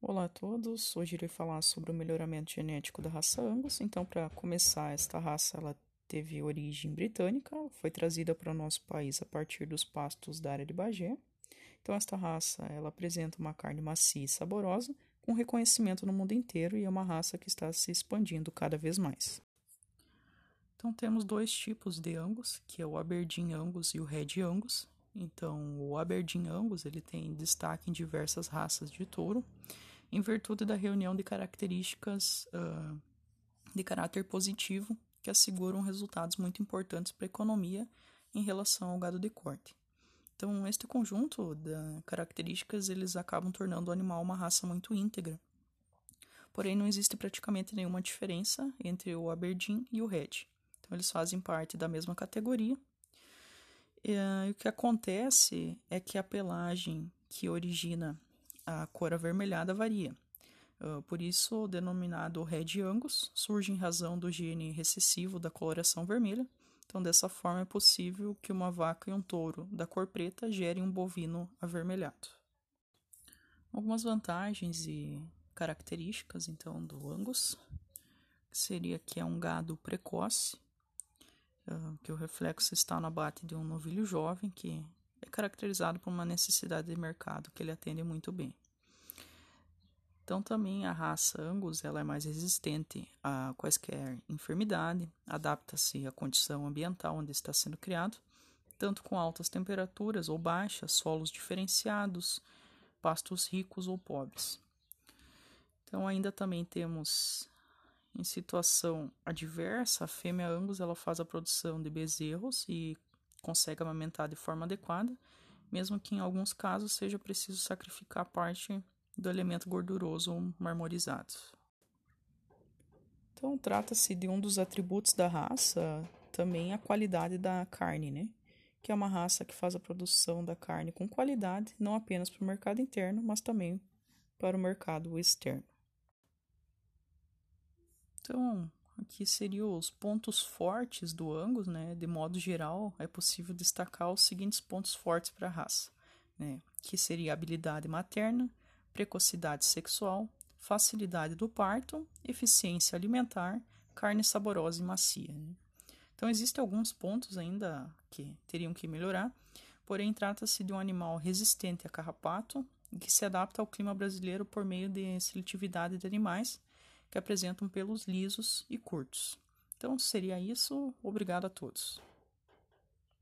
Olá a todos, hoje irei falar sobre o melhoramento genético da raça Angus. Então, para começar, esta raça ela teve origem britânica, foi trazida para o nosso país a partir dos pastos da área de Bagé. Então, esta raça ela apresenta uma carne macia e saborosa, com reconhecimento no mundo inteiro e é uma raça que está se expandindo cada vez mais. Então, temos dois tipos de Angus, que é o Aberdeen Angus e o Red Angus. Então, o Aberdeen Angus ele tem destaque em diversas raças de touro em virtude da reunião de características uh, de caráter positivo que asseguram resultados muito importantes para a economia em relação ao gado de corte. Então, este conjunto de características eles acabam tornando o animal uma raça muito íntegra. Porém, não existe praticamente nenhuma diferença entre o Aberdeen e o Red. Então, eles fazem parte da mesma categoria. E, uh, o que acontece é que a pelagem que origina a cor avermelhada varia. Uh, por isso, o denominado Red Angus surge em razão do gene recessivo da coloração vermelha. Então, dessa forma, é possível que uma vaca e um touro da cor preta gerem um bovino avermelhado. Algumas vantagens e características, então, do Angus seria que é um gado precoce, que o reflexo está no abate de um novilho jovem, que é caracterizado por uma necessidade de mercado que ele atende muito bem. Então também a raça Angus ela é mais resistente a quaisquer enfermidade, adapta-se à condição ambiental onde está sendo criado, tanto com altas temperaturas ou baixas, solos diferenciados, pastos ricos ou pobres. Então ainda também temos em situação adversa, a fêmea Angus ela faz a produção de bezerros e consegue amamentar de forma adequada, mesmo que em alguns casos seja preciso sacrificar parte do elemento gorduroso marmorizado. Então, trata-se de um dos atributos da raça, também a qualidade da carne, né? Que é uma raça que faz a produção da carne com qualidade, não apenas para o mercado interno, mas também para o mercado externo. Então, Aqui seriam os pontos fortes do Angus, né? De modo geral, é possível destacar os seguintes pontos fortes para a raça, né? Que seria habilidade materna, precocidade sexual, facilidade do parto, eficiência alimentar, carne saborosa e macia. Né? Então, existem alguns pontos ainda que teriam que melhorar, porém, trata-se de um animal resistente a carrapato e que se adapta ao clima brasileiro por meio de seletividade de animais que apresentam pelos lisos e curtos. Então seria isso. Obrigado a todos.